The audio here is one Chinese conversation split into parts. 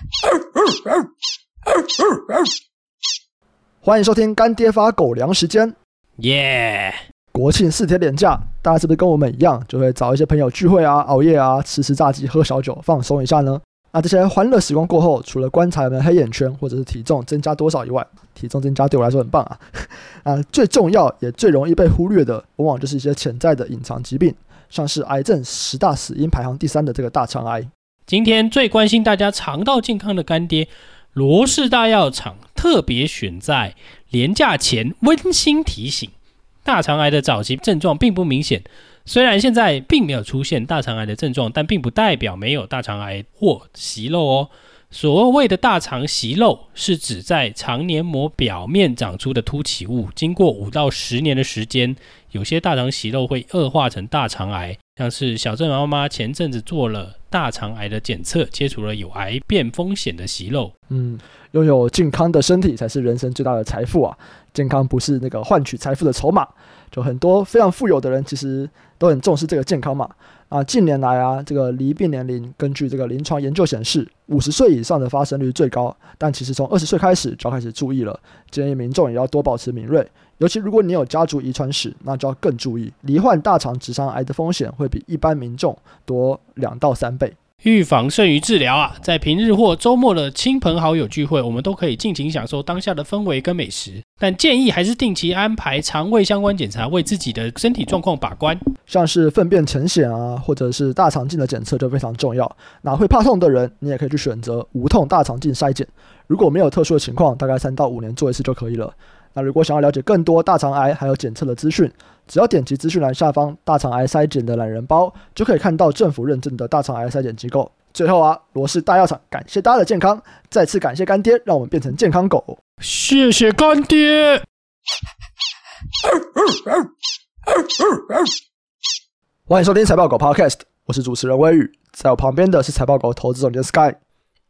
欢迎收听干爹发狗粮时间，耶！国庆四天连假，大家是不是跟我们一样，就会找一些朋友聚会啊、熬夜啊、吃吃炸鸡、喝小酒，放松一下呢？那这些欢乐时光过后，除了观察有没有黑眼圈或者是体重增加多少以外，体重增加对我来说很棒啊！啊，最重要也最容易被忽略的，往往就是一些潜在的隐藏疾病，像是癌症十大死因排行第三的这个大肠癌。今天最关心大家肠道健康的干爹，罗氏大药厂特别选在连假前温馨提醒：大肠癌的早期症状并不明显。虽然现在并没有出现大肠癌的症状，但并不代表没有大肠癌或息肉哦。所谓的大肠息肉，是指在肠黏膜表面长出的凸起物，经过五到十年的时间，有些大肠息肉会恶化成大肠癌。像是小郑妈妈前阵子做了大肠癌的检测，切除了有癌变风险的息肉。嗯，拥有健康的身体才是人生最大的财富啊！健康不是那个换取财富的筹码。就很多非常富有的人，其实都很重视这个健康嘛。啊，近年来啊，这个离病年龄根据这个临床研究显示，五十岁以上的发生率最高。但其实从二十岁开始就要开始注意了，建议民众也要多保持敏锐。尤其如果你有家族遗传史，那就要更注意，罹患大肠直肠癌的风险会比一般民众多两到三。预防胜于治疗啊！在平日或周末的亲朋好友聚会，我们都可以尽情享受当下的氛围跟美食。但建议还是定期安排肠胃相关检查，为自己的身体状况把关。像是粪便潜血啊，或者是大肠镜的检测就非常重要。那会怕痛的人，你也可以去选择无痛大肠镜筛检。如果没有特殊的情况，大概三到五年做一次就可以了。那如果想要了解更多大肠癌还有检测的资讯，只要点击资讯栏下方大肠癌筛检的懒人包，就可以看到政府认证的大肠癌筛检机构。最后啊，罗氏大药厂感谢大家的健康，再次感谢干爹，让我们变成健康狗。谢谢干爹。欢迎收听财报狗 Podcast，我是主持人威宇，在我旁边的是财报狗投资总监 Sky。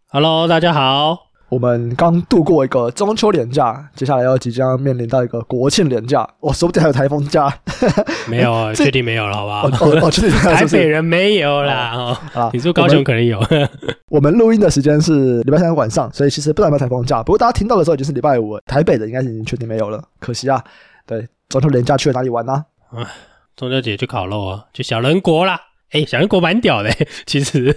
Hello，大家好。我们刚度过一个中秋连假，接下来要即将面临到一个国庆连假。我说不定还有台风假，没有，确定没有了，好不好？哦，哦确定 台北人没有啦。哦，啊，你说高雄可能有。我们录音的时间是礼拜三晚上，所以其实不知道有台风假。不过大家听到的时候已经是礼拜五，台北的应该是已经确定没有了。可惜啊，对，中秋连假去了哪里玩呢？啊，中秋节去烤肉啊，去小人国啦。哎，小人国蛮屌的，其实。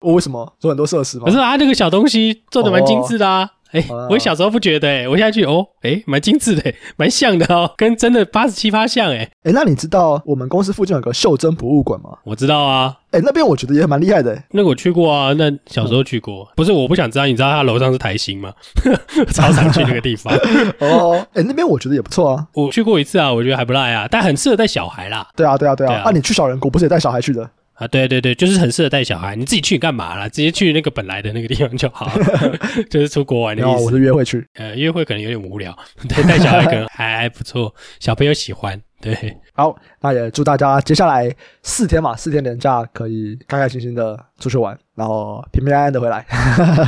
我 为什么做很多设施吗？可是啊，那个小东西做的蛮精致的啊。哎，我小时候不觉得，哎，我现在去哦，哎，蛮精致的，蛮像的哦，跟真的八十七八像，哎。哎，那你知道我们公司附近有个袖珍博物馆吗？我知道啊。哎，那边我觉得也蛮厉害的。那个我去过啊，那小时候去过。不是，我不想知道，你知道他楼上是台新吗？超常去那个地方。哦，哎，那边我觉得也不错啊。我去过一次啊，我觉得还不赖啊，但很适合带小孩啦。对啊，对啊，对啊。啊，你去小人国不是也带小孩去的？啊，对对对，就是很适合带小孩。你自己去干嘛啦？直接去那个本来的那个地方就好，就是出国玩的意思。我是约会去，呃，约会可能有点无聊，对，带小孩可能还还不错，小朋友喜欢。对，好，那也祝大家接下来四天嘛，四天连假可以开开心心的出去玩，然后平平安安的回来。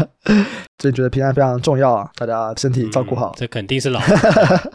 真觉得平安非常重要啊，大家身体照顾好。嗯，这肯定是老了，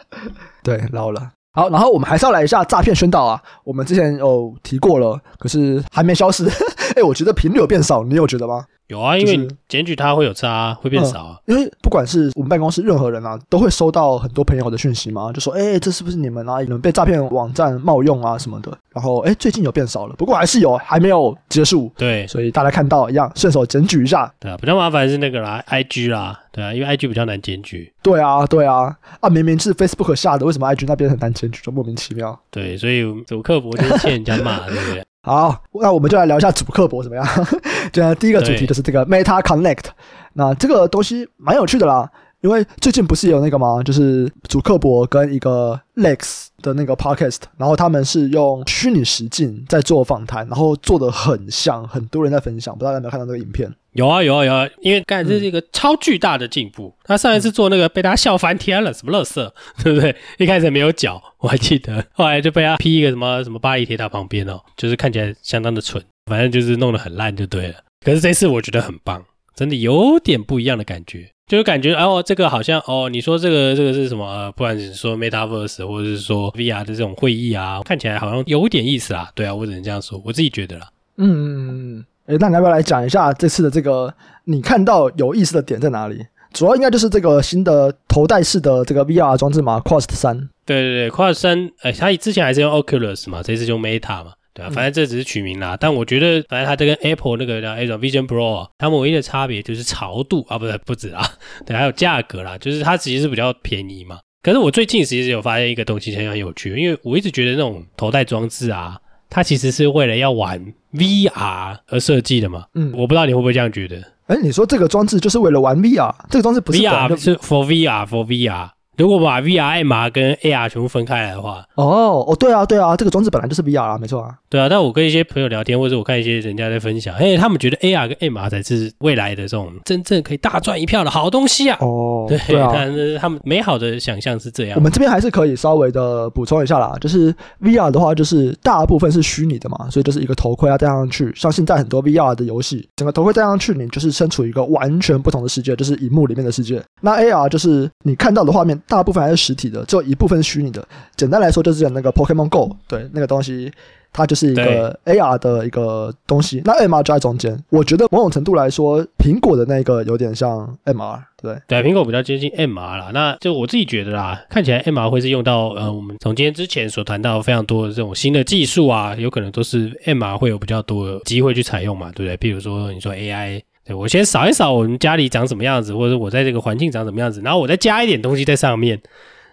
对，老了。好，然后我们还是要来一下诈骗宣导啊。我们之前有提过了，可是还没消失。哎，我觉得频率有变少，你有觉得吗？有啊，因为检举它会有差，会变少啊。因为不管是我们办公室任何人啊，都会收到很多朋友的讯息嘛，就说：“哎，这是不是你们啊？你们被诈骗网站冒用啊什么的。”然后，哎，最近有变少了，不过还是有，还没有结束。对，所以大家看到一样，顺手检举一下。对啊，比较麻烦是那个啦，IG 啦，对啊，因为 IG 比较难检举。对啊，对啊，啊，明明是 Facebook 下的，为什么 IG 那边很难检举，就莫名其妙。对，所以走客服就是欠人家骂，对不对？好，那我们就来聊一下主客博怎么样？就第一个主题就是这个 Meta Connect，那这个东西蛮有趣的啦，因为最近不是有那个吗？就是祖克伯跟一个 Lex 的那个 Podcast，然后他们是用虚拟实境在做访谈，然后做的很像，很多人在分享，不知道大家有没有看到那个影片？有啊有啊有啊，因为刚才这是一个超巨大的进步。他上一次做那个被大家笑翻天了，什么乐色，对不对？一开始没有脚，我还记得，后来就被他 P 一个什么什么巴黎铁塔旁边哦，就是看起来相当的蠢，反正就是弄得很烂就对了。可是这次我觉得很棒，真的有点不一样的感觉，就是感觉哦，这个好像哦，你说这个这个是什么？呃，不管是说 Metaverse 或者是说 VR 的这种会议啊，看起来好像有点意思啊。对啊，我只能这样说，我自己觉得啦。嗯嗯嗯。诶，那你要不要来讲一下这次的这个你看到有意思的点在哪里？主要应该就是这个新的头戴式的这个 VR 装置嘛，Quest 三。对对对，Quest 三，哎，它之前还是用 Oculus 嘛，这次就 Meta 嘛。对啊，反正这只是取名啦，嗯、但我觉得，反正它这跟 Apple 那个叫 Vision Pro，它们唯一的差别就是潮度啊，不是不止啊，对，还有价格啦，就是它其实是比较便宜嘛。可是我最近其实有发现一个东西很很有趣，因为我一直觉得那种头戴装置啊，它其实是为了要玩 VR 而设计的嘛。嗯，我不知道你会不会这样觉得？哎，你说这个装置就是为了玩 VR？这个装置不是 VR，是 for VR for VR。如果把 VR、MR 跟 AR 全部分开来的话，哦哦，对啊对啊，这个装置本来就是 VR 啊，没错啊。对啊，但我跟一些朋友聊天，或者我看一些人家在分享，哎，他们觉得 AR 跟 MR 才是未来的这种真正可以大赚一票的好东西啊。哦，对，对啊，他们美好的想象是这样。我们这边还是可以稍微的补充一下啦，就是 VR 的话，就是大部分是虚拟的嘛，所以就是一个头盔要戴上去，像现在很多 VR 的游戏，整个头盔戴上去，你就是身处一个完全不同的世界，就是荧幕里面的世界。那 AR 就是你看到的画面，大部分还是实体的，只有一部分是虚拟的。简单来说，就是那个 Pokemon Go，对，那个东西。它就是一个 AR 的一个东西，那 MR 就在中间。我觉得某种程度来说，苹果的那个有点像 MR，对对，苹果比较接近 MR 啦。那就我自己觉得啦，看起来 MR 会是用到呃，我们从今天之前所谈到非常多的这种新的技术啊，有可能都是 MR 会有比较多的机会去采用嘛，对不对？譬如说你说 AI，对，我先扫一扫我们家里长什么样子，或者我在这个环境长什么样子，然后我再加一点东西在上面。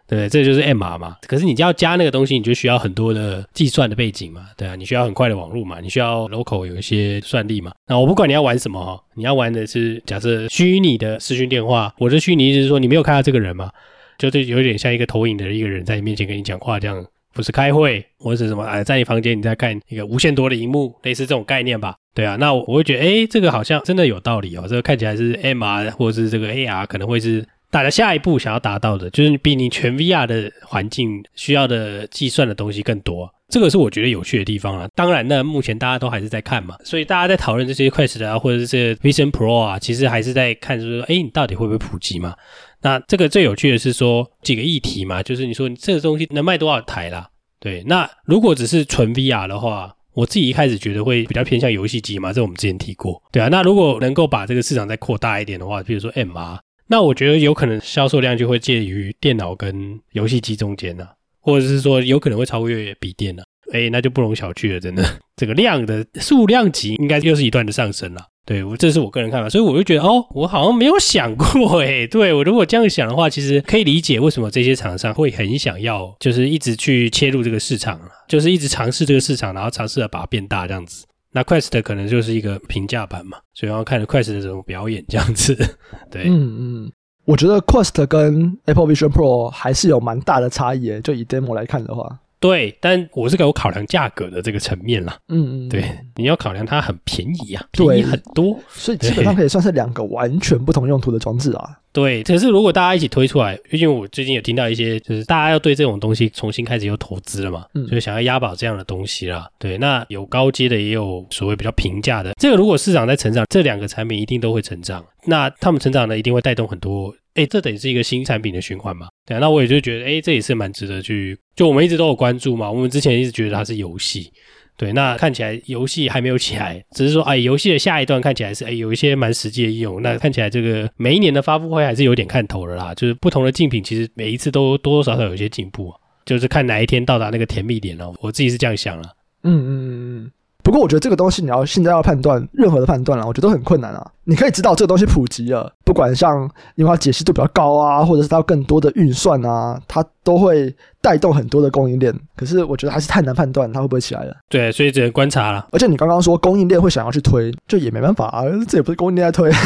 对，这就是 MR 嘛。可是你就要加那个东西，你就需要很多的计算的背景嘛。对啊，你需要很快的网络嘛，你需要 local 有一些算力嘛。那我不管你要玩什么哈，你要玩的是假设虚拟的视讯电话，我的虚拟意思是说你没有看到这个人嘛，就是有点像一个投影的一个人在你面前跟你讲话这样，不是开会或者是什么哎，在你房间你在看一个无限多的荧幕，类似这种概念吧。对啊，那我会觉得哎，这个好像真的有道理哦。这个看起来是 MR 或者是这个 AR 可能会是。大家下一步想要达到的，就是比你全 VR 的环境需要的计算的东西更多，这个是我觉得有趣的地方了。当然呢，目前大家都还是在看嘛，所以大家在讨论这些 Quest 啊，或者是 Vision Pro 啊，其实还是在看，就是说，哎，你到底会不会普及嘛？那这个最有趣的是说几个议题嘛，就是你说你这个东西能卖多少台啦？对，那如果只是纯 VR 的话，我自己一开始觉得会比较偏向游戏机嘛，这我们之前提过，对啊。那如果能够把这个市场再扩大一点的话，比如说 MR。那我觉得有可能销售量就会介于电脑跟游戏机中间呢、啊，或者是说有可能会超越笔电呢、啊。哎，那就不容小觑了，真的，这个量的数量级应该又是一段的上升了。对，我这是我个人看法，所以我就觉得哦，我好像没有想过哎，对，我如果这样想的话，其实可以理解为什么这些厂商会很想要，就是一直去切入这个市场，就是一直尝试这个市场，然后尝试着把它变大这样子。那 Quest 可能就是一个平价版嘛，所以要看 Quest 的这种表演这样子。对，嗯嗯，我觉得 Quest 跟 Apple Vision Pro 还是有蛮大的差异，就以 demo 来看的话。对，但我是给我考量价格的这个层面啦。嗯嗯，对，你要考量它很便宜啊，便宜很多，所以基本上可以算是两个完全不同用途的装置啊。对，可是如果大家一起推出来，毕竟我最近也听到一些，就是大家要对这种东西重新开始有投资了嘛，嗯，所以想要押宝这样的东西啦。对，那有高阶的，也有所谓比较平价的。这个如果市场在成长，这两个产品一定都会成长。那他们成长呢，一定会带动很多。哎，这等于是一个新产品的循环嘛？对啊，那我也就觉得，哎，这也是蛮值得去，就我们一直都有关注嘛。我们之前一直觉得它是游戏，对，那看起来游戏还没有起来，只是说，哎，游戏的下一段看起来是，哎，有一些蛮实际的应用。那看起来这个每一年的发布会还是有点看头的啦，就是不同的竞品，其实每一次都多多少少有一些进步，就是看哪一天到达那个甜蜜点哦。我自己是这样想了。嗯嗯嗯嗯。不过我觉得这个东西你要现在要判断任何的判断了，我觉得都很困难啊。你可以知道这个东西普及了，不管像因为它解析度比较高啊，或者是它有更多的运算啊，它都会带动很多的供应链。可是我觉得还是太难判断它会不会起来了。对，所以只能观察了。而且你刚刚说供应链会想要去推，就也没办法啊，这也不是供应链在推。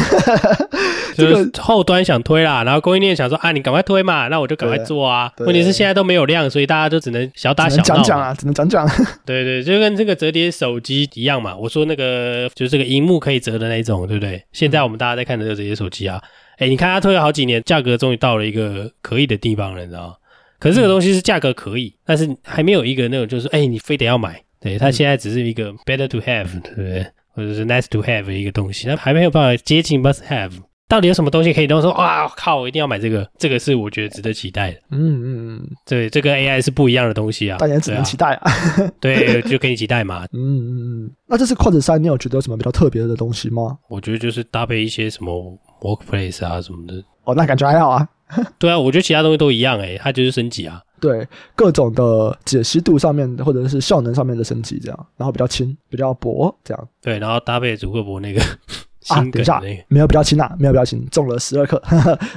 就是后端想推啦，然后供应链想说啊，你赶快推嘛，那我就赶快做啊。问题是现在都没有量，所以大家就只能小打小闹。讲讲啊，只能讲讲。对对，就跟这个折叠手机一样嘛。我说那个就是这个荧幕可以折的那种，对不对？现在我们大家在看的这个折叠手机啊，哎，你看它推了好几年，价格终于到了一个可以的地方了，你知道吗？可是这个东西是价格可以，但是还没有一个那种就是哎，你非得要买。对，它现在只是一个 better to have，对不对？或者是 nice to have 的一个东西，它还没有办法接近 must have。到底有什么东西可以都说哇靠，我一定要买这个，这个是我觉得值得期待的。嗯嗯嗯，对，这跟 AI 是不一样的东西啊，大家只能期待啊。对，就可以期待嘛。嗯嗯嗯，那这次 Quest 三，你有觉得有什么比较特别的东西吗？我觉得就是搭配一些什么 Workplace 啊什么的。哦，那感觉还好啊。对啊，我觉得其他东西都一样诶、欸，它就是升级啊。对，各种的解析度上面或者是效能上面的升级，这样，然后比较轻，比较薄，这样。对，然后搭配祖克伯那个。啊，等一下，没有比较轻啊，没有比较轻，中了十二克，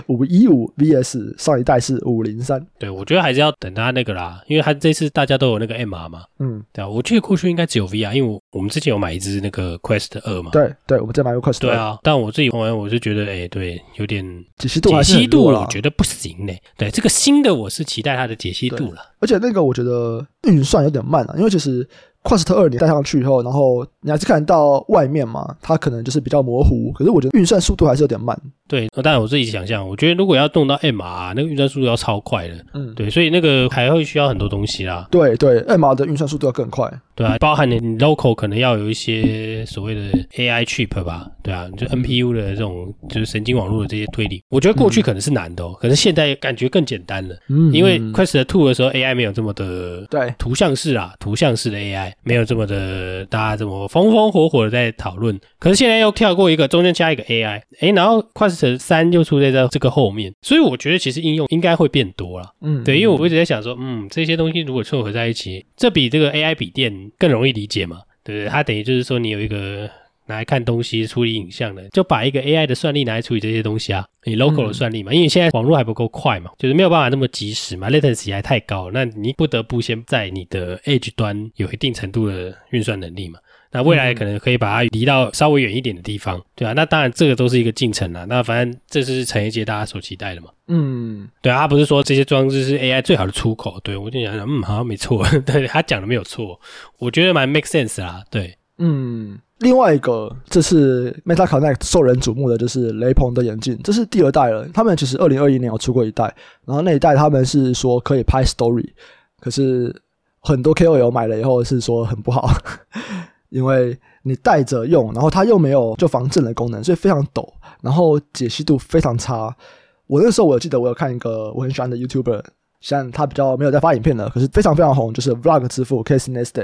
五一五 VS 上一代是五零三。对，我觉得还是要等他那个啦，因为他这次大家都有那个 MR 嘛，嗯，对啊，我记得过去应该只有 VR，因为我我们之前有买一支那个 Quest 二嘛，对对，我们再买个 Quest 2。对啊，但我自己玩完我是觉得，哎、欸，对，有点解析度，解析度我觉得不行嘞。对，这个新的我是期待它的解析度了，而且那个我觉得运算有点慢啊，因为其实。Quest 2你戴上去以后，然后你还是看得到外面嘛，它可能就是比较模糊。可是我觉得运算速度还是有点慢。对，当然我自己想象，我觉得如果要动到 MR，那个运算速度要超快的。嗯，对，所以那个还会需要很多东西啦。对对，MR 的运算速度要更快。对啊，包含你 local 可能要有一些所谓的 AI chip 吧。对啊，就 NPU 的这种就是神经网络的这些推理，我觉得过去可能是难的哦，可是现在感觉更简单了。嗯，因为 Quest Two 的时候 AI 没有这么的对图像式啊，图像式的 AI。没有这么的，大家这么风风火火的在讨论。可是现在又跳过一个，中间加一个 AI，哎，然后 Quest 三又出现在这个后面，所以我觉得其实应用应该会变多了。嗯，对，因为我一直在想说，嗯，这些东西如果凑合在一起，这比这个 AI 笔电更容易理解嘛？对不对？它等于就是说你有一个。拿来看东西、处理影像的，就把一个 AI 的算力拿来处理这些东西啊，你 local 的算力嘛，嗯、因为现在网络还不够快嘛，就是没有办法那么及时嘛，latency 还太高，那你不得不先在你的 edge 端有一定程度的运算能力嘛。那未来可能可以把它离到稍微远一点的地方，对啊，那当然这个都是一个进程啦。那反正这是产业界大家所期待的嘛。嗯，对啊，他不是说这些装置是 AI 最好的出口，对，我就想想，嗯，好像没错，对，他讲的没有错，我觉得蛮 make sense 啦，对，嗯。另外一个，这次 Meta Connect 受人瞩目的就是雷朋的眼镜，这是第二代了。他们其实二零二一年有出过一代，然后那一代他们是说可以拍 Story，可是很多 KOL 买了以后是说很不好，因为你戴着用，然后它又没有就防震的功能，所以非常抖，然后解析度非常差。我那时候我记得我有看一个我很喜欢的 YouTuber。像他比较没有在发影片的，可是非常非常红，就是 Vlog 之父 Casey Neistat，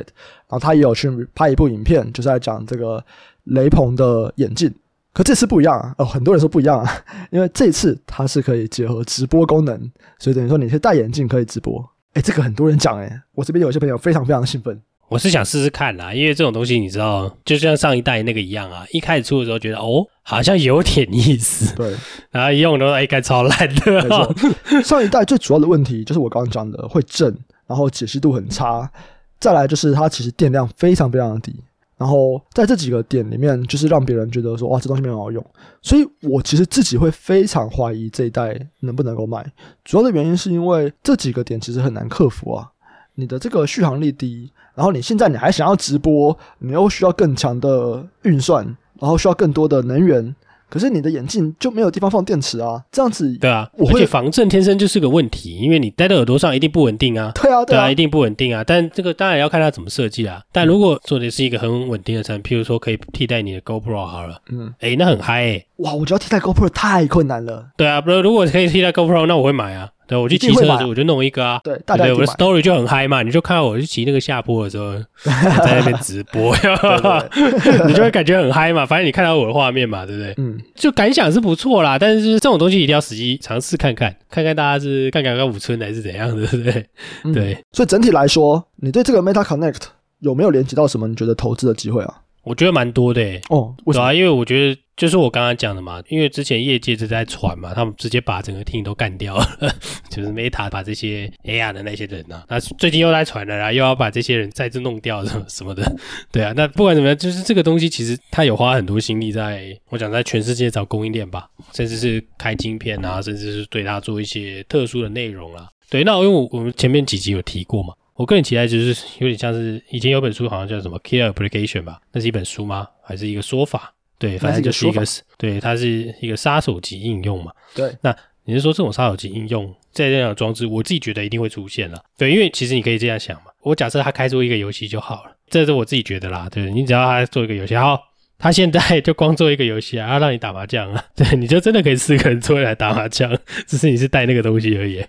然后他也有去拍一部影片，就是在讲这个雷朋的眼镜。可这次不一样啊，哦，很多人说不一样啊，因为这次它是可以结合直播功能，所以等于说你是戴眼镜可以直播。诶，这个很多人讲诶，我这边有些朋友非常非常兴奋。我是想试试看啦，因为这种东西你知道，就像上一代那个一样啊，一开始出的时候觉得哦，好像有点意思，对，然后一用都哎，该超烂的。上一代最主要的问题就是我刚刚讲的会震，然后解析度很差，再来就是它其实电量非常非常的低，然后在这几个点里面，就是让别人觉得说哇，这东西没有好用，所以我其实自己会非常怀疑这一代能不能够卖，主要的原因是因为这几个点其实很难克服啊。你的这个续航力低，然后你现在你还想要直播，你又需要更强的运算，然后需要更多的能源，可是你的眼镜就没有地方放电池啊，这样子对啊，而且防震天生就是个问题，因为你戴在耳朵上一定不稳定啊，对啊，对啊，对啊，一定不稳定啊。但这个当然要看它怎么设计啊。但如果做的是一个很稳定的产品，譬如说可以替代你的 GoPro 好了，嗯，诶，那很嗨哇，我觉得替代 GoPro 太困难了。对啊，不如如果可以替代 GoPro，那我会买啊。对，我去骑车的时候我就弄一个啊，对，大家对，我的 story 就很嗨嘛，你就看到我去骑那个下坡的时候，在那边直播，你就会感觉很嗨嘛。反正你看到我的画面嘛，对不对？嗯，就感想是不错啦，但是就是这种东西一定要实际尝试看看，看看大家是看看看五村还是怎样的，对不对？嗯、对，所以整体来说，你对这个 Meta Connect 有没有连接到什么？你觉得投资的机会啊？我觉得蛮多的诶哦，为什么？对啊，因为我觉得就是我刚刚讲的嘛，因为之前业界就在传嘛，他们直接把整个 team 都干掉了，就是 Meta 把这些 AR 的那些人啊，那最近又在传了啦，又要把这些人再次弄掉什么 什么的，对啊，那不管怎么样，就是这个东西其实他有花很多心力在，我讲在全世界找供应链吧，甚至是开晶片啊，甚至是对他做一些特殊的内容啊，对，那因为我我们前面几集有提过嘛。我个人期待就是有点像是以前有本书，好像叫什么 Killer Application 吧？那是一本书吗？还是一个说法？对，反正就是一个，对，它是一个杀手级应用嘛。对，那你是说这种杀手级应用在这样的装置，我自己觉得一定会出现了。对，因为其实你可以这样想嘛，我假设他开出一个游戏就好了，这是我自己觉得啦。对，你只要他做一个游戏，好，他现在 就光做一个游戏啊，要让你打麻将啊，对，你就真的可以四个人坐下来打麻将，只是你是带那个东西而已。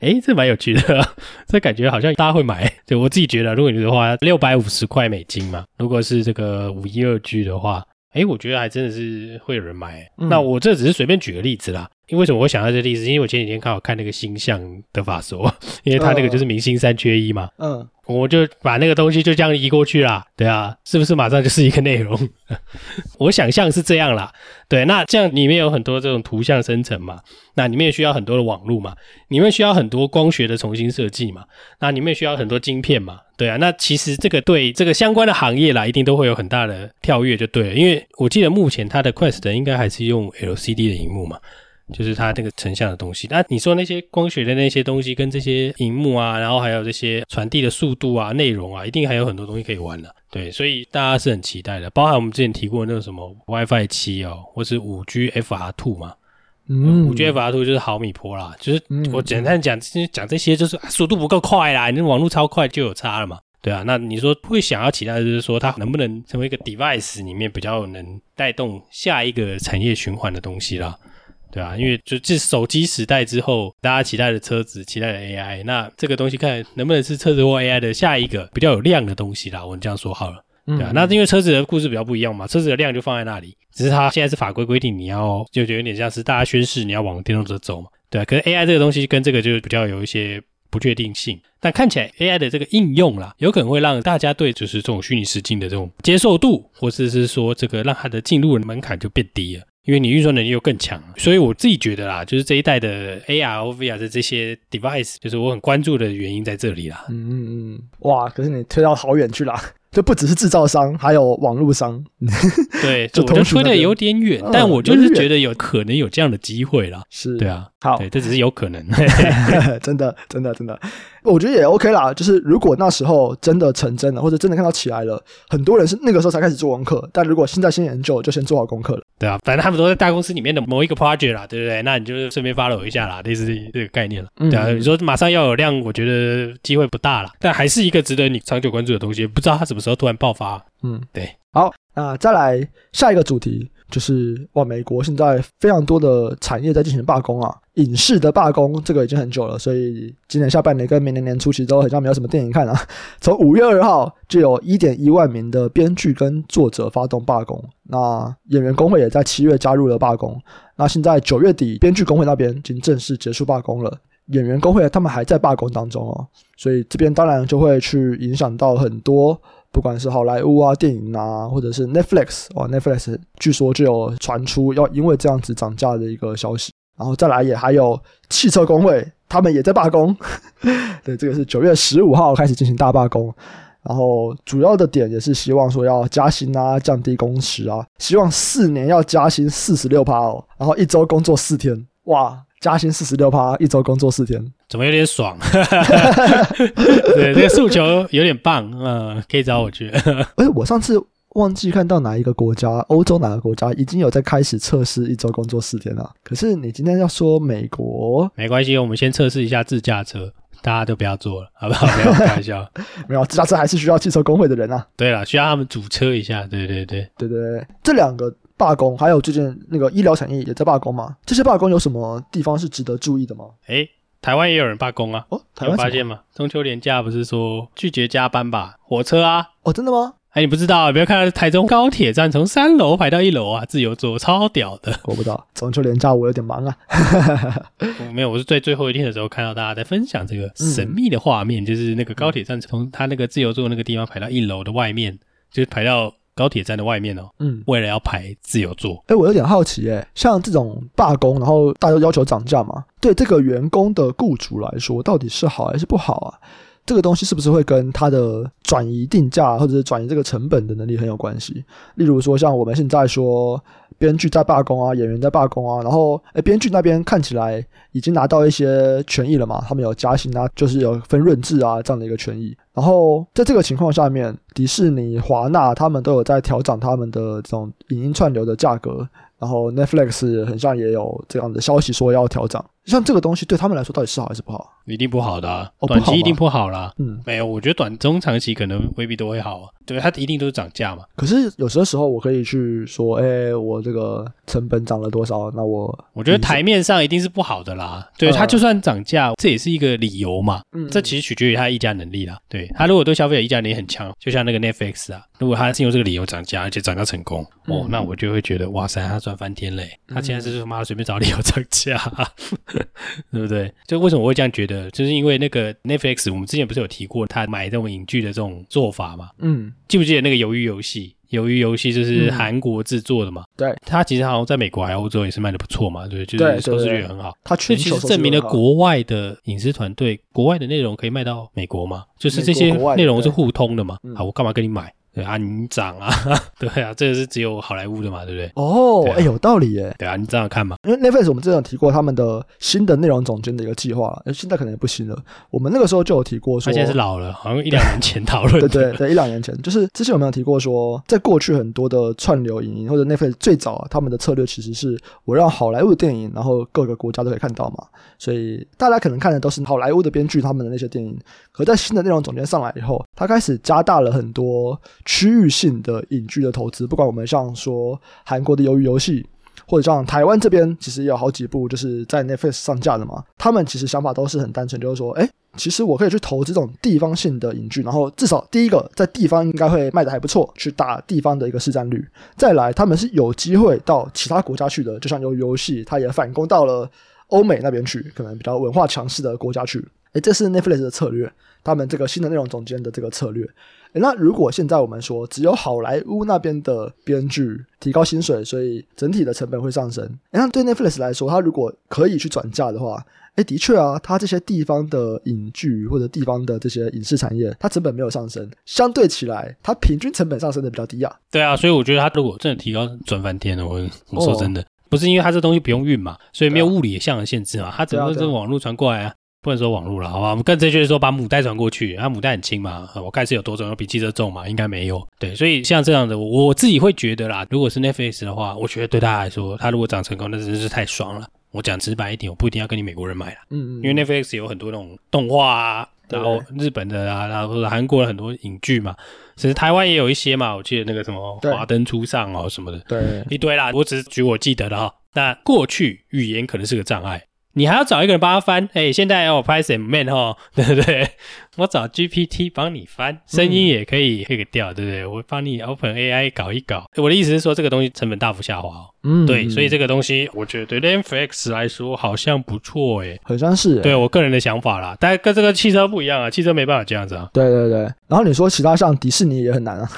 诶，这蛮有趣的，这感觉好像大家会买。对，我自己觉得，如果你的话六百五十块美金嘛，如果是这个五一二 G 的话，诶，我觉得还真的是会有人买。嗯、那我这只是随便举个例子啦。因为为什么我想到这个例子？因为我前几天刚好看那个星象的法说，因为他那个就是明星三缺一嘛。嗯。我就把那个东西就这样移过去啦，对啊，是不是马上就是一个内容？我想象是这样啦，对，那这样里面有很多这种图像生成嘛，那里面需要很多的网络嘛，里面需要很多光学的重新设计嘛，那里面需要很多晶片嘛，对啊，那其实这个对这个相关的行业啦，一定都会有很大的跳跃就对了，因为我记得目前它的 Quest 应该还是用 LCD 的荧幕嘛。就是它那个成像的东西，那你说那些光学的那些东西，跟这些荧幕啊，然后还有这些传递的速度啊、内容啊，一定还有很多东西可以玩的。对，所以大家是很期待的。包含我们之前提过的那个什么 WiFi 七哦，或是五 G FR Two 嘛，嗯，五 G FR Two 就是毫米波啦，就是我简单讲，讲这些就是速度不够快啦，你网络超快就有差了嘛。对啊，那你说会想要期待的就是说它能不能成为一个 device 里面比较能带动下一个产业循环的东西啦。对啊，因为就这手机时代之后，大家期待的车子，期待的 AI，那这个东西看能不能是车子或 AI 的下一个比较有量的东西啦。我们这样说好了，对啊。嗯、那因为车子的故事比较不一样嘛，车子的量就放在那里，只是它现在是法规规定你要，就觉得有点像是大家宣誓你要往电动车走嘛，对啊。可是 AI 这个东西跟这个就比较有一些不确定性，但看起来 AI 的这个应用啦，有可能会让大家对就是这种虚拟实境的这种接受度，或者是说这个让它的进入的门槛就变低了。因为你运算能力又更强，所以我自己觉得啦，就是这一代的 AR、VR 的这些 device，就是我很关注的原因在这里啦。嗯嗯嗯，哇，可是你推到好远去啦。就不只是制造商，还有网络商。对，就我就推的有点远，嗯、但我就是觉得有可能有这样的机会啦。是，对啊，好，对，这只是有可能。真的，真的，真的，我觉得也 OK 啦。就是如果那时候真的成真了，或者真的看到起来了，很多人是那个时候才开始做功课。但如果现在先研究，就先做好功课了。对啊，反正他们都在大公司里面的某一个 project 啦，对不对？那你就顺便 follow 一下啦，类似这个概念了。对啊，你说马上要有量，我觉得机会不大了，但还是一个值得你长久关注的东西。不知道它什么时候突然爆发？嗯，对。好，那再来下一个主题，就是哇，美国现在非常多的产业在进行罢工啊，影视的罢工，这个已经很久了，所以今年下半年跟明年年初其实都好像没有什么电影看啊。从五月二号就有一点一万名的编剧跟作者发动罢工，那演员工会也在七月加入了罢工。那现在九月底，编剧工会那边已经正式结束罢工了。演员工会他们还在罢工当中哦，所以这边当然就会去影响到很多，不管是好莱坞啊、电影啊，或者是 Netflix 哦，Netflix 据说就有传出要因为这样子涨价的一个消息，然后再来也还有汽车工会，他们也在罢工，对，这个是九月十五号开始进行大罢工，然后主要的点也是希望说要加薪啊、降低工时啊，希望四年要加薪四十六趴哦，然后一周工作四天，哇！加薪四十六趴，一周工作四天，怎么有点爽？对，这个诉求有点棒，嗯，可以找我去。哎，我上次忘记看到哪一个国家，欧洲哪个国家已经有在开始测试一周工作四天了。可是你今天要说美国，没关系，我们先测试一下自驾车，大家都不要坐了，好不好？没有开玩笑，没有自驾车还是需要汽车工会的人啊。对了，需要他们组车一下。对对对对对对，这两个。罢工，还有最近那个医疗产业也在罢工吗？这些罢工有什么地方是值得注意的吗？诶，台湾也有人罢工啊！哦，台湾有发现吗？中秋连假不是说拒绝加班吧？火车啊！哦，真的吗？哎，你不知道？不要看台中高铁站从三楼排到一楼啊，自由座，超屌的！我不知道，中秋连假我有点忙啊。我 没有，我是在最后一天的时候看到大家在分享这个神秘的画面，嗯、就是那个高铁站从他那个自由座那个地方排到一楼的外面，就是排到。高铁站的外面哦，嗯，为了要排自由座，哎、欸，我有点好奇，哎，像这种罢工，然后大家都要求涨价嘛，对这个员工的雇主来说，到底是好还是不好啊？这个东西是不是会跟他的转移定价或者是转移这个成本的能力很有关系？例如说，像我们现在说。编剧在罢工啊，演员在罢工啊，然后哎，编剧那边看起来已经拿到一些权益了嘛，他们有加薪啊，就是有分润制啊这样的一个权益。然后在这个情况下面，迪士尼、华纳他们都有在调整他们的这种影音串流的价格，然后 Netflix 很像也有这样的消息说要调整。像这个东西对他们来说到底是好还是不好？一定不好的、啊，哦、短期一定不好啦。嗯，没有，我觉得短中长期可能未必都会好啊。对，它一定都是涨价嘛。可是有些时候我可以去说，哎、欸，我这个成本涨了多少？那我我觉得台面上一定是不好的啦。对，它就算涨价，这也是一个理由嘛。嗯，这其实取决于它议价能力啦。对，它如果对消费者议价能力很强，就像那个 Netflix 啊，如果它是用这个理由涨价，而且涨价成功，哦，那我就会觉得哇塞，它赚翻天嘞。它现在是他妈随便找理由涨价，对不对？就为什么我会这样觉得？就是因为那个 Netflix，我们之前不是有提过他买这种影剧的这种做法嘛？嗯。记不记得那个鱿鱼游戏？鱿鱼游戏就是韩国制作的嘛？嗯、对，它其实好像在美国还有欧洲也是卖的不错嘛，对，就是收视率很好。它其实证明了国外的影视团队，国外的内容可以卖到美国嘛？就是这些内容是互通的嘛？好，我干嘛跟你买？对啊，你涨啊，对啊，这个是只有好莱坞的嘛，对不对？哦，哎，有道理耶。对啊，你这样看嘛。因为 Netflix 我们之前有提过他们的新的内容总监的一个计划了，现在可能也不新了。我们那个时候就有提过说，他现在是老了，好像一两年前讨论。对对对，一两年前，就是之前我们有提过说，在过去很多的串流影音或者 Netflix 最早啊，他们的策略其实是我让好莱坞的电影，然后各个国家都可以看到嘛。所以大家可能看的都是好莱坞的编剧他们的那些电影。可在新的内容总监上来以后，他开始加大了很多区域性的影剧的投资，不管我们像说韩国的鱿鱼游戏，或者像台湾这边，其实也有好几部就是在 Netflix 上架的嘛。他们其实想法都是很单纯，就是说，哎，其实我可以去投资这种地方性的影剧，然后至少第一个在地方应该会卖得还不错，去打地方的一个市占率。再来，他们是有机会到其他国家去的，就像鱿鱼游戏，它也反攻到了欧美那边去，可能比较文化强势的国家去。哎，这是 Netflix 的策略。他们这个新的内容总监的这个策略，那如果现在我们说只有好莱坞那边的编剧提高薪水，所以整体的成本会上升。诶，那对 Netflix 来说，它如果可以去转嫁的话，诶，的确啊，它这些地方的影剧或者地方的这些影视产业，它成本没有上升，相对起来，它平均成本上升的比较低啊。对啊，所以我觉得它如果真的提高转翻天了，我我说真的，哦、不是因为它这东西不用运嘛，所以没有物理项的限制嘛，它整个是网络传过来啊。不能说网络了，好吧？我们更正确的说，把母带传过去，它母带很轻嘛，我看是有多重，有比汽车重嘛？应该没有。对，所以像这样的，我自己会觉得啦，如果是 Netflix 的话，我觉得对他来说，他如果涨成功，那真是太爽了。我讲直白一点，我不一定要跟你美国人买了，嗯嗯，因为 Netflix 有很多那种动画啊，然后日本的啊，然后韩国的很多影剧嘛，其实台湾也有一些嘛，我记得那个什么《华灯初上》哦什么的，对，一堆啦。我只是举我记得的哈。那过去语言可能是个障碍。你还要找一个人帮他翻，哎、欸，现在要我拍什么 man 哈，对不对？我找 GPT 帮你翻，声音也可以配个调，对不对？我帮你 Open AI 搞一搞。我的意思是说，这个东西成本大幅下滑哦。嗯，对，所以这个东西我觉得对 Netflix 来说好像不错，哎，好像是。对我个人的想法啦，但跟这个汽车不一样啊，汽车没办法这样子啊。对对对，然后你说其他像迪士尼也很难啊。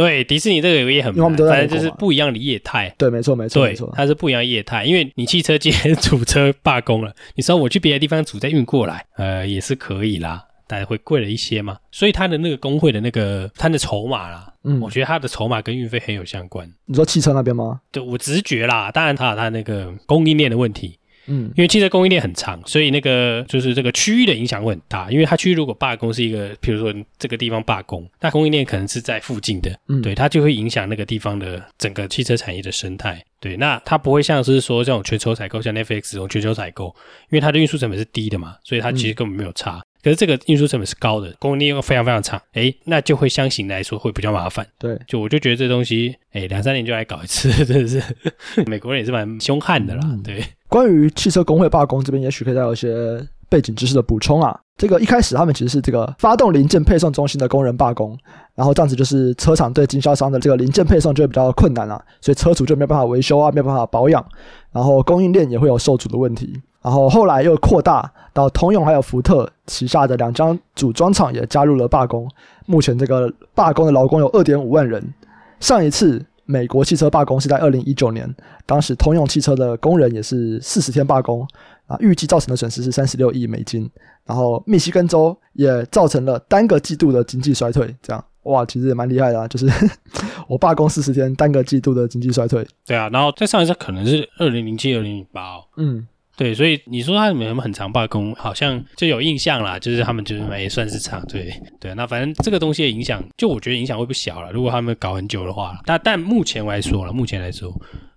对，迪士尼这个也很，反正就是不一样的业态。对，没错，没错，没错，它是不一样的业态。因为你汽车今天 主车罢工了，你说我去别的地方主再运过来，呃，也是可以啦，但会贵了一些嘛。所以它的那个工会的那个它的筹码啦，嗯，我觉得它的筹码跟运费很有相关。你说汽车那边吗？对，我直觉啦，当然它有它那个供应链的问题。嗯，因为汽车供应链很长，所以那个就是这个区域的影响会很大。因为它区域如果罢工是一个，比如说这个地方罢工，那供应链可能是在附近的，嗯，对，它就会影响那个地方的整个汽车产业的生态。对，那它不会像是说这种全球采购，像 Netflix 这种全球采购，因为它的运输成本是低的嘛，所以它其实根本没有差。嗯可是这个运输成本是高的，供应链又非常非常长，诶，那就会相形来说会比较麻烦。对，就我就觉得这东西，诶，两三年就来搞一次，真的是 美国人也是蛮凶悍的啦。嗯、对，关于汽车工会罢工这边，也许可以再有一些背景知识的补充啊。这个一开始他们其实是这个发动零件配送中心的工人罢工，然后这样子就是车厂对经销商的这个零件配送就会比较困难了，所以车主就没有办法维修啊，没有办法保养，然后供应链也会有受阻的问题。然后后来又扩大到通用还有福特旗下的两家组装厂也加入了罢工。目前这个罢工的劳工有二点五万人。上一次美国汽车罢工是在二零一九年，当时通用汽车的工人也是四十天罢工啊，预计造成的损失是三十六亿美金。然后密西根州也造成了单个季度的经济衰退。这样哇，其实也蛮厉害的啊，就是 我罢工四十天，单个季度的经济衰退。对啊，然后再上一次可能是二零零七、二零零八哦。嗯。对，所以你说他们有没有很常罢工，好像就有印象啦，就是他们就是也算是长，对对。那反正这个东西的影响，就我觉得影响会不小了。如果他们搞很久的话，但但目前来说了，目前来说，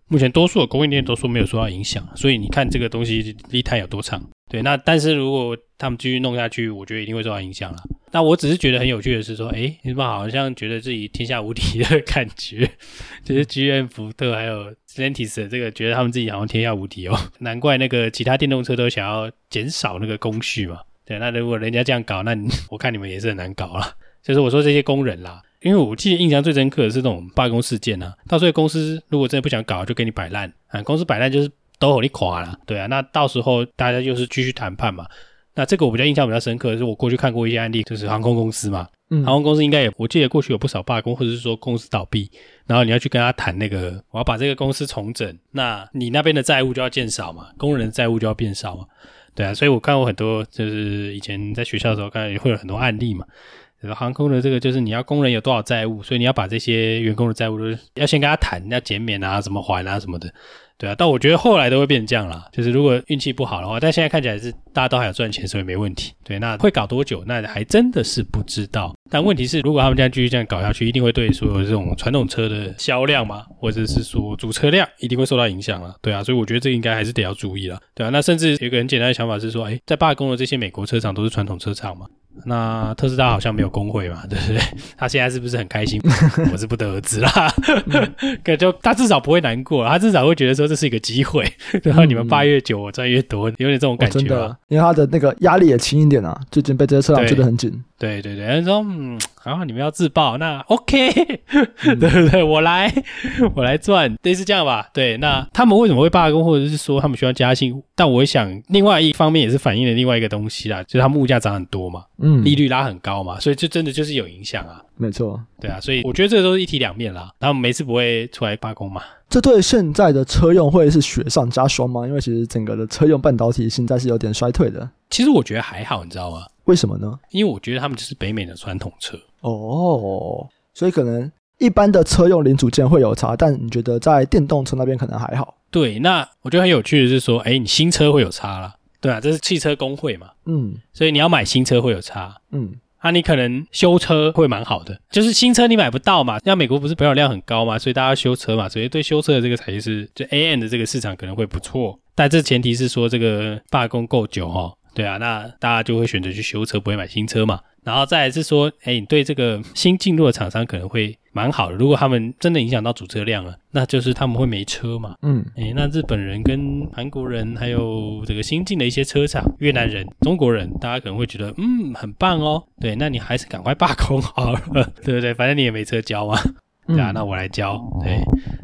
目前多数的供应链都说没有受到影响，所以你看这个东西立碳有多长？对，那但是如果他们继续弄下去，我觉得一定会受到影响了。那我只是觉得很有趣的是说，诶，你们好像觉得自己天下无敌的感觉，就是 GM 福特还有 Zentis 这个，觉得他们自己好像天下无敌哦。难怪那个其他电动车都想要减少那个工序嘛。对，那如果人家这样搞，那我看你们也是很难搞了。就是我说这些工人啦。因为我记得印象最深刻的是这种罢工事件啊，到时候公司如果真的不想搞，就给你摆烂啊，公司摆烂就是都给你垮了，对啊，那到时候大家就是继续谈判嘛。那这个我比较印象比较深刻的是，我过去看过一些案例，就是航空公司嘛，嗯，航空公司应该也，我记得过去有不少罢工，或者是说公司倒闭，然后你要去跟他谈那个，我要把这个公司重整，那你那边的债务就要减少嘛，工人的债务就要变少嘛，对啊，所以我看过很多，就是以前在学校的时候看也会有很多案例嘛。航空的这个就是你要工人有多少债务，所以你要把这些员工的债务都要先跟他谈，要减免啊，怎么还啊什么的，对啊。但我觉得后来都会变成这样啦，就是如果运气不好的话，但现在看起来是大家都还有赚钱，所以没问题。对，那会搞多久？那还真的是不知道。但问题是，如果他们这样继续这样搞下去，一定会对所有这种传统车的销量嘛，或者是说主车辆一定会受到影响了。对啊，所以我觉得这应该还是得要注意了。对啊，那甚至有一个很简单的想法是说，哎，在罢工的这些美国车厂都是传统车厂嘛。那特斯拉好像没有工会嘛，对不对？他现在是不是很开心？我是不得而知啦。可就他至少不会难过，他至少会觉得说这是一个机会。然后你们八越久，我赚越多，有点这种感觉。真的，因为他的那个压力也轻一点啊，最近被这些车厂追得很紧。对对对，他说嗯，然后你们要自爆，那 OK，对不对？我来，我来赚，类似这样吧。对，那他们为什么会罢工，或者是说他们需要加薪？但我想，另外一方面也是反映了另外一个东西啦，就是他们物价涨很多嘛。嗯，利率拉很高嘛，所以这真的就是有影响啊。没错，对啊，所以我觉得这个都是一体两面啦。他们每次不会出来罢工嘛？这对现在的车用会是雪上加霜吗？因为其实整个的车用半导体现在是有点衰退的。其实我觉得还好，你知道吗？为什么呢？因为我觉得他们就是北美的传统车。哦，所以可能一般的车用零组件会有差，但你觉得在电动车那边可能还好？对，那我觉得很有趣的是说，哎，你新车会有差啦。对啊，这是汽车工会嘛，嗯，所以你要买新车会有差，嗯，那、啊、你可能修车会蛮好的，就是新车你买不到嘛，像美国不是保有量很高嘛，所以大家修车嘛，所以对修车的这个才是就 AM 的这个市场可能会不错，但这前提是说这个罢工够久哈、哦，对啊，那大家就会选择去修车，不会买新车嘛。然后再来是说，哎，你对这个新进入的厂商可能会蛮好的。如果他们真的影响到主车辆了，那就是他们会没车嘛。嗯，哎，那日本人跟韩国人，还有这个新进的一些车厂，越南人、中国人，大家可能会觉得，嗯，很棒哦。对，那你还是赶快罢工好了，对不对？反正你也没车交嘛。对啊，那我来教。对，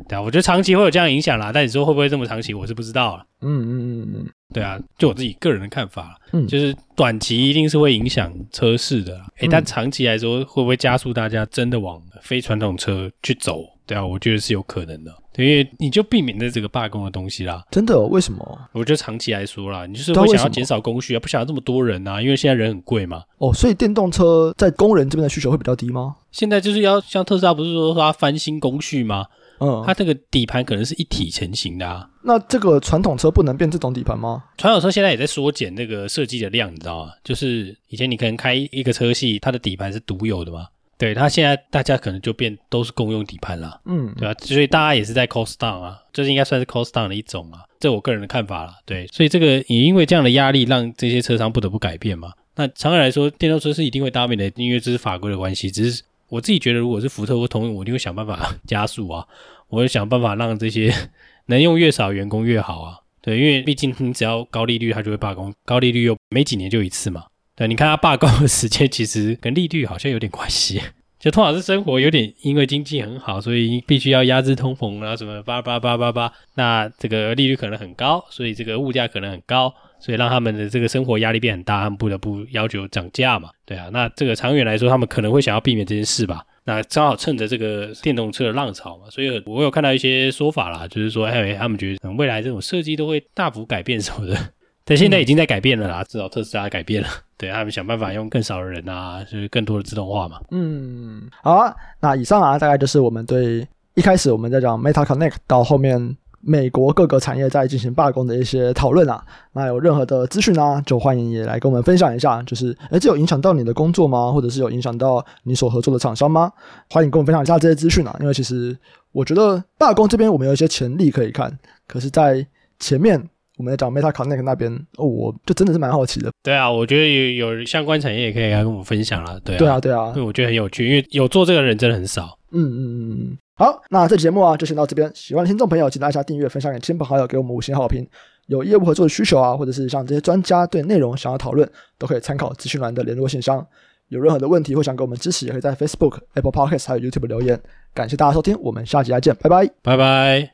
对啊，我觉得长期会有这样影响啦。但你说会不会这么长期，我是不知道了。嗯嗯嗯嗯。对啊，就我自己个人的看法，嗯，就是短期一定是会影响车市的，诶，但长期来说会不会加速大家真的往非传统车去走？对啊，我觉得是有可能的，对，因为你就避免了这个罢工的东西啦。真的哦？为什么？我觉得长期来说啦，你就是会想要减少工序啊，不想要这么多人啊，因为现在人很贵嘛。哦，所以电动车在工人这边的需求会比较低吗？现在就是要像特斯拉不是说说它翻新工序吗？嗯，它这个底盘可能是一体成型的啊。那这个传统车不能变这种底盘吗？传统车现在也在缩减那个设计的量，你知道吗？就是以前你可能开一个车系，它的底盘是独有的嘛。对，它现在大家可能就变都是共用底盘了。嗯，对吧？所以大家也是在 cost down 啊，这是应该算是 cost down 的一种啊。这我个人的看法了。对，所以这个也因为这样的压力，让这些车商不得不改变嘛。那长远来说，电动车是一定会 dominate 的，因为这是法规的关系。只是我自己觉得，如果是福特或通用，我一定会想办法 加速啊。我会想办法让这些 能用越少员工越好啊，对，因为毕竟你只要高利率，它就会罢工，高利率又没几年就一次嘛，对，你看他罢工的时间其实跟利率好像有点关系，就通常是生活有点因为经济很好，所以必须要压制通膨啊什么八八八八八，那这个利率可能很高，所以这个物价可能很高，所以让他们的这个生活压力变很大，他们不得不要求涨价嘛，对啊，那这个长远来说，他们可能会想要避免这件事吧。那正好趁着这个电动车的浪潮嘛，所以我有看到一些说法啦，就是说，哎，他们觉得未来这种设计都会大幅改变什么的，但现在已经在改变了啦，至少特斯拉改变了，对，他们想办法用更少的人啊，就是更多的自动化嘛。嗯，好啊，那以上啊，大概就是我们对一开始我们在讲 Meta Connect 到后面。美国各个产业在进行罢工的一些讨论啊，那有任何的资讯啊，就欢迎也来跟我们分享一下。就是，诶，这有影响到你的工作吗？或者是有影响到你所合作的厂商吗？欢迎跟我们分享一下这些资讯啊，因为其实我觉得罢工这边我们有一些潜力可以看，可是，在前面我们在讲 Meta Connect 那边，哦，我就真的是蛮好奇的。对啊，我觉得有有相关产业也可以来跟我们分享了。对啊，对啊，对啊，因为我觉得很有趣，因为有做这个人真的很少。嗯嗯嗯嗯。好，那这节目啊就先到这边。喜欢的听众朋友，请大家订阅、分享给亲朋好友，给我们五星好评。有业务合作的需求啊，或者是像这些专家对内容想要讨论，都可以参考资讯栏的联络信箱。有任何的问题或想给我们支持，也可以在 Facebook、Apple Podcasts 还有 YouTube 留言。感谢大家收听，我们下期再见，拜拜，拜拜。